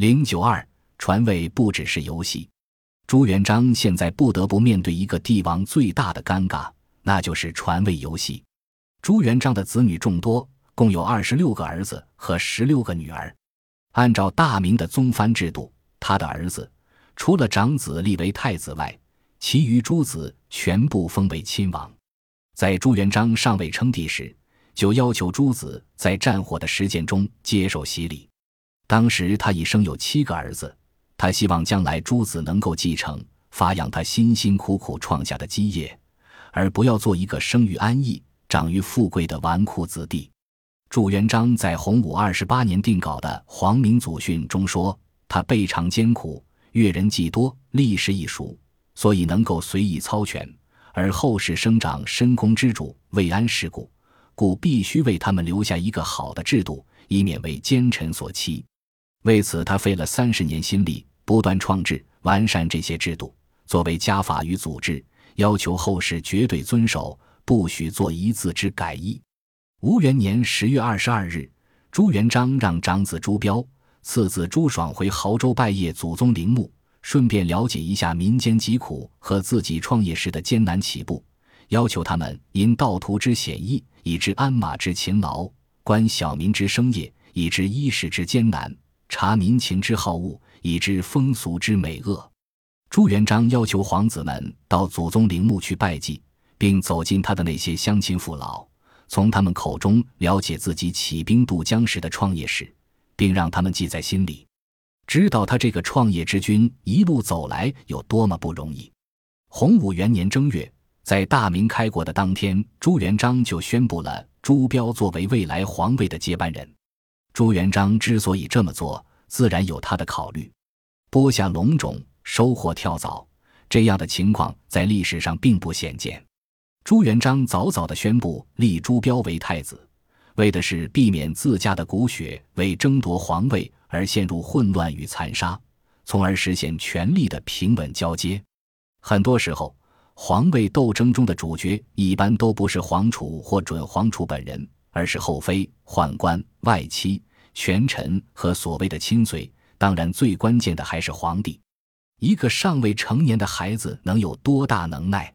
零九二传位不只是游戏，朱元璋现在不得不面对一个帝王最大的尴尬，那就是传位游戏。朱元璋的子女众多，共有二十六个儿子和十六个女儿。按照大明的宗藩制度，他的儿子除了长子立为太子外，其余诸子全部封为亲王。在朱元璋尚未称帝时，就要求诸子在战火的实践中接受洗礼。当时他已生有七个儿子，他希望将来诸子能够继承发扬他辛辛苦苦创下的基业，而不要做一个生于安逸、长于富贵的纨绔子弟。朱元璋在洪武二十八年定稿的《皇明祖训》中说：“他备尝艰苦，阅人既多，历史亦熟，所以能够随意操权，而后世生长深宫之主未安世故，故必须为他们留下一个好的制度，以免为奸臣所欺。”为此，他费了三十年心力，不断创制、完善这些制度，作为家法与祖制，要求后世绝对遵守，不许做一字之改易。吴元年十月二十二日，朱元璋让长子朱标、次子朱爽回亳州拜谒祖宗陵墓，顺便了解一下民间疾苦和自己创业时的艰难起步，要求他们因道途之险易，以知鞍马之勤劳，观小民之生业，以知衣食之艰难。察民情之好恶，以知风俗之美恶。朱元璋要求皇子们到祖宗陵墓去拜祭，并走进他的那些乡亲父老，从他们口中了解自己起兵渡江时的创业史，并让他们记在心里，知道他这个创业之君一路走来有多么不容易。洪武元年正月，在大明开国的当天，朱元璋就宣布了朱标作为未来皇位的接班人。朱元璋之所以这么做，自然有他的考虑。播下龙种，收获跳蚤，这样的情况在历史上并不鲜见。朱元璋早早的宣布立朱标为太子，为的是避免自家的骨血为争夺皇位而陷入混乱与残杀，从而实现权力的平稳交接。很多时候，皇位斗争中的主角一般都不是皇储或准皇储本人。而是后妃、宦官、外戚、权臣和所谓的亲随，当然最关键的还是皇帝。一个尚未成年的孩子能有多大能耐？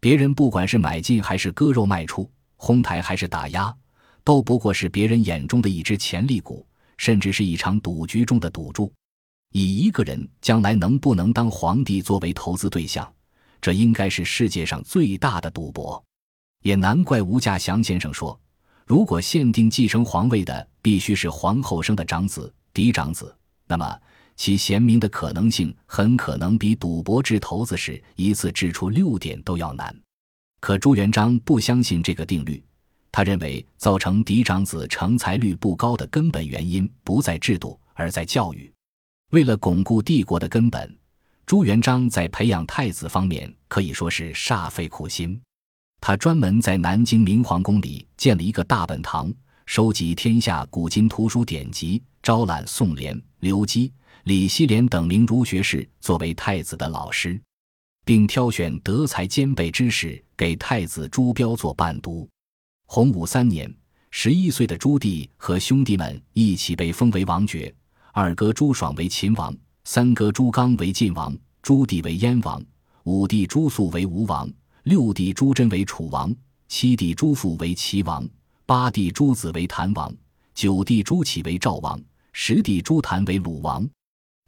别人不管是买进还是割肉卖出，哄抬还是打压，都不过是别人眼中的一只潜力股，甚至是一场赌局中的赌注。以一个人将来能不能当皇帝作为投资对象，这应该是世界上最大的赌博。也难怪吴稼祥先生说。如果限定继承皇位的必须是皇后生的长子嫡长子，那么其贤明的可能性很可能比赌博掷骰子时一次掷出六点都要难。可朱元璋不相信这个定律，他认为造成嫡长子成才率不高的根本原因不在制度，而在教育。为了巩固帝国的根本，朱元璋在培养太子方面可以说是煞费苦心。他专门在南京明皇宫里建了一个大本堂，收集天下古今图书典籍，招揽宋濂、刘基、李希廉等名儒学士作为太子的老师，并挑选德才兼备之士给太子朱标做伴读。洪武三年，十一岁的朱棣和兄弟们一起被封为王爵，二哥朱爽为秦王，三哥朱刚为晋王，朱棣为燕王，五弟朱肃为吴王。六弟朱桢为楚王，七弟朱父为齐王，八弟朱子为谭王，九弟朱启为赵王，十弟朱谭为鲁王。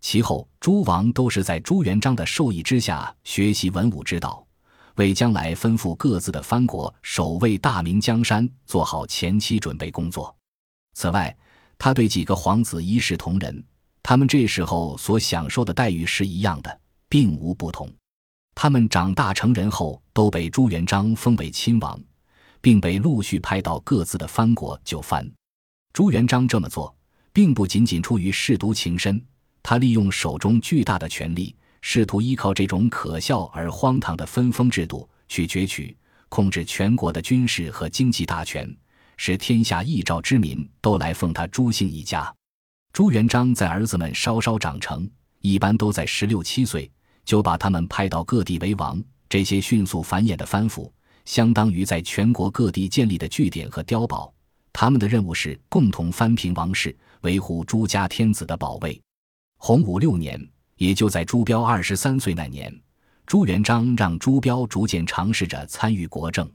其后诸王都是在朱元璋的授意之下学习文武之道，为将来吩咐各自的藩国守卫大明江山做好前期准备工作。此外，他对几个皇子一视同仁，他们这时候所享受的待遇是一样的，并无不同。他们长大成人后，都被朱元璋封为亲王，并被陆续派到各自的藩国就藩。朱元璋这么做，并不仅仅出于舐犊情深，他利用手中巨大的权力，试图依靠这种可笑而荒唐的分封制度去攫取、控制全国的军事和经济大权，使天下一朝之民都来奉他朱姓一家。朱元璋在儿子们稍稍长成，一般都在十六七岁。就把他们派到各地为王。这些迅速繁衍的藩府，相当于在全国各地建立的据点和碉堡。他们的任务是共同翻平王室，维护朱家天子的宝位。洪武六年，也就在朱标二十三岁那年，朱元璋让朱标逐渐尝试着参与国政。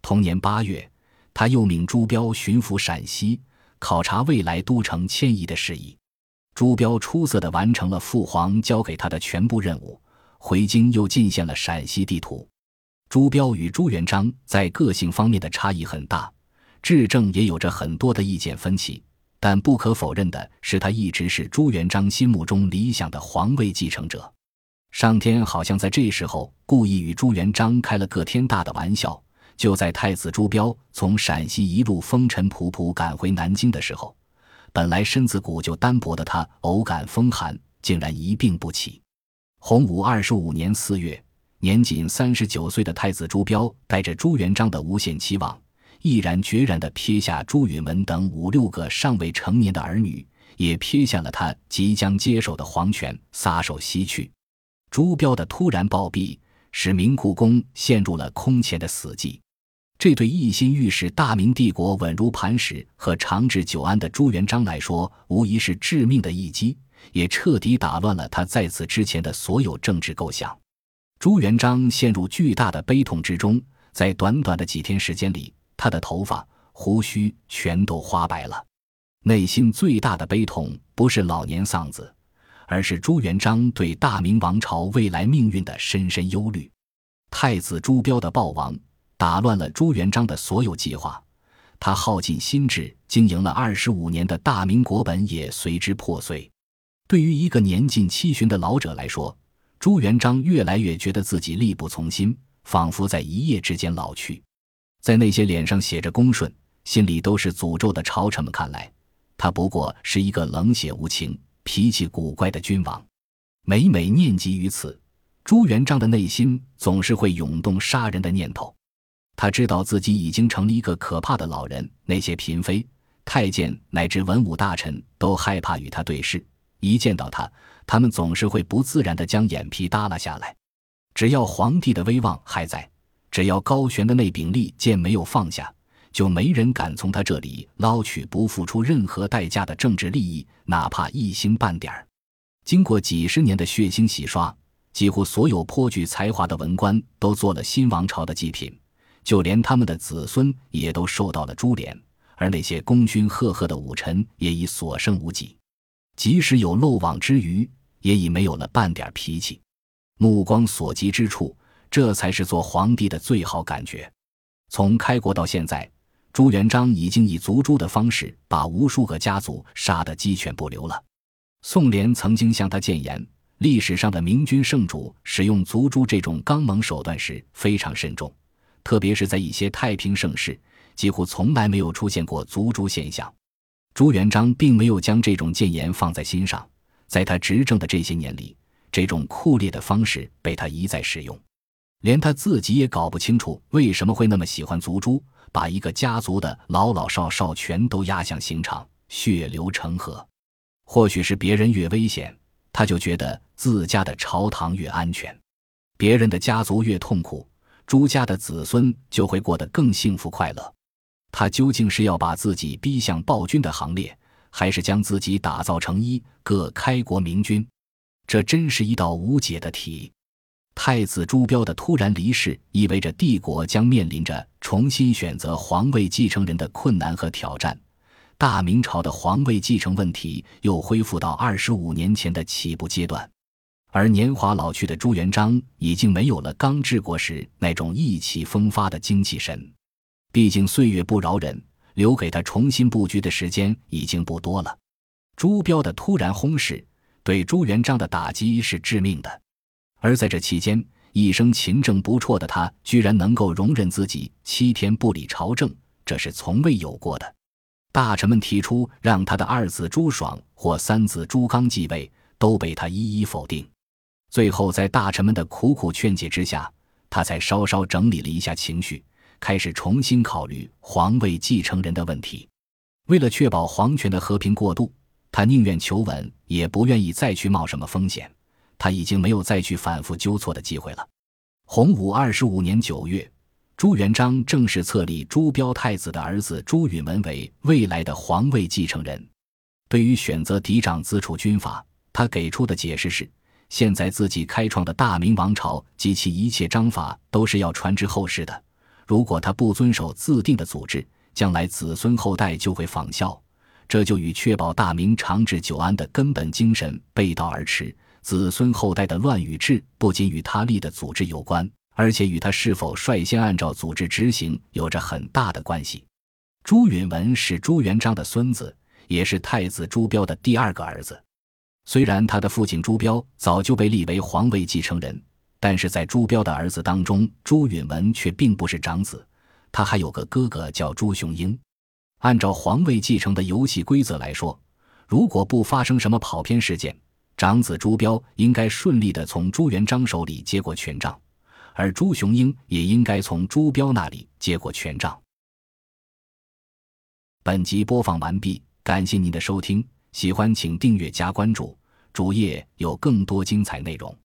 同年八月，他又命朱标巡抚陕西，考察未来都城迁移的事宜。朱标出色地完成了父皇交给他的全部任务，回京又进献了陕西地图。朱标与朱元璋在个性方面的差异很大，治政也有着很多的意见分歧。但不可否认的是，他一直是朱元璋心目中理想的皇位继承者。上天好像在这时候故意与朱元璋开了个天大的玩笑。就在太子朱标从陕西一路风尘仆仆赶回南京的时候，本来身子骨就单薄的他，偶感风寒，竟然一病不起。洪武二十五年四月。年仅三十九岁的太子朱标，带着朱元璋的无限期望，毅然决然地撇下朱允文等五六个尚未成年的儿女，也撇下了他即将接手的皇权，撒手西去。朱标的突然暴毙，使明故宫陷入了空前的死寂。这对一心欲使大明帝国稳如磐石和长治久安的朱元璋来说，无疑是致命的一击，也彻底打乱了他在此之前的所有政治构想。朱元璋陷入巨大的悲痛之中，在短短的几天时间里，他的头发、胡须全都花白了。内心最大的悲痛不是老年丧子，而是朱元璋对大明王朝未来命运的深深忧虑。太子朱标的暴亡，打乱了朱元璋的所有计划，他耗尽心智经营了二十五年的大明国本也随之破碎。对于一个年近七旬的老者来说，朱元璋越来越觉得自己力不从心，仿佛在一夜之间老去。在那些脸上写着恭顺、心里都是诅咒的朝臣们看来，他不过是一个冷血无情、脾气古怪的君王。每每念及于此，朱元璋的内心总是会涌动杀人的念头。他知道自己已经成了一个可怕的老人，那些嫔妃、太监乃至文武大臣都害怕与他对视，一见到他。他们总是会不自然地将眼皮耷拉下来。只要皇帝的威望还在，只要高悬的那柄利剑没有放下，就没人敢从他这里捞取不付出任何代价的政治利益，哪怕一星半点儿。经过几十年的血腥洗刷，几乎所有颇具才华的文官都做了新王朝的祭品，就连他们的子孙也都受到了株连，而那些功勋赫赫的武臣也已所剩无几。即使有漏网之鱼。也已没有了半点脾气，目光所及之处，这才是做皇帝的最好感觉。从开国到现在，朱元璋已经以族诛的方式把无数个家族杀得鸡犬不留了。宋濂曾经向他谏言，历史上的明君圣主使用族诛这种刚猛手段时非常慎重，特别是在一些太平盛世，几乎从来没有出现过族诛现象。朱元璋并没有将这种谏言放在心上。在他执政的这些年里，这种酷烈的方式被他一再使用，连他自己也搞不清楚为什么会那么喜欢族诛，把一个家族的老老少少全都押向刑场，血流成河。或许是别人越危险，他就觉得自家的朝堂越安全；别人的家族越痛苦，朱家的子孙就会过得更幸福快乐。他究竟是要把自己逼向暴君的行列？还是将自己打造成一个开国明君，这真是一道无解的题。太子朱标的突然离世，意味着帝国将面临着重新选择皇位继承人的困难和挑战。大明朝的皇位继承问题又恢复到二十五年前的起步阶段，而年华老去的朱元璋已经没有了刚治国时那种意气风发的精气神。毕竟岁月不饶人。留给他重新布局的时间已经不多了。朱标的突然轰逝对朱元璋的打击是致命的，而在这期间，一生勤政不辍的他居然能够容忍自己七天不理朝政，这是从未有过的。大臣们提出让他的二子朱爽或三子朱刚继位，都被他一一否定。最后，在大臣们的苦苦劝解之下，他才稍稍整理了一下情绪。开始重新考虑皇位继承人的问题。为了确保皇权的和平过渡，他宁愿求稳，也不愿意再去冒什么风险。他已经没有再去反复纠错的机会了。洪武二十五年九月，朱元璋正式册立朱标太子的儿子朱允文为未来的皇位继承人。对于选择嫡长子储君法，他给出的解释是：现在自己开创的大明王朝及其一切章法都是要传之后世的，如果他不遵守自定的组织，将来子孙后代就会仿效，这就与确保大明长治久安的根本精神背道而驰。子孙后代的乱与治不仅与他立的组织有关，而且与他是否率先按照组织执行有着很大的关系。朱允文是朱元璋的孙子，也是太子朱标的第二个儿子。虽然他的父亲朱标早就被立为皇位继承人，但是在朱标的儿子当中，朱允文却并不是长子。他还有个哥哥叫朱雄英。按照皇位继承的游戏规则来说，如果不发生什么跑偏事件，长子朱标应该顺利的从朱元璋手里接过权杖，而朱雄英也应该从朱标那里接过权杖。本集播放完毕，感谢您的收听。喜欢请订阅加关注，主页有更多精彩内容。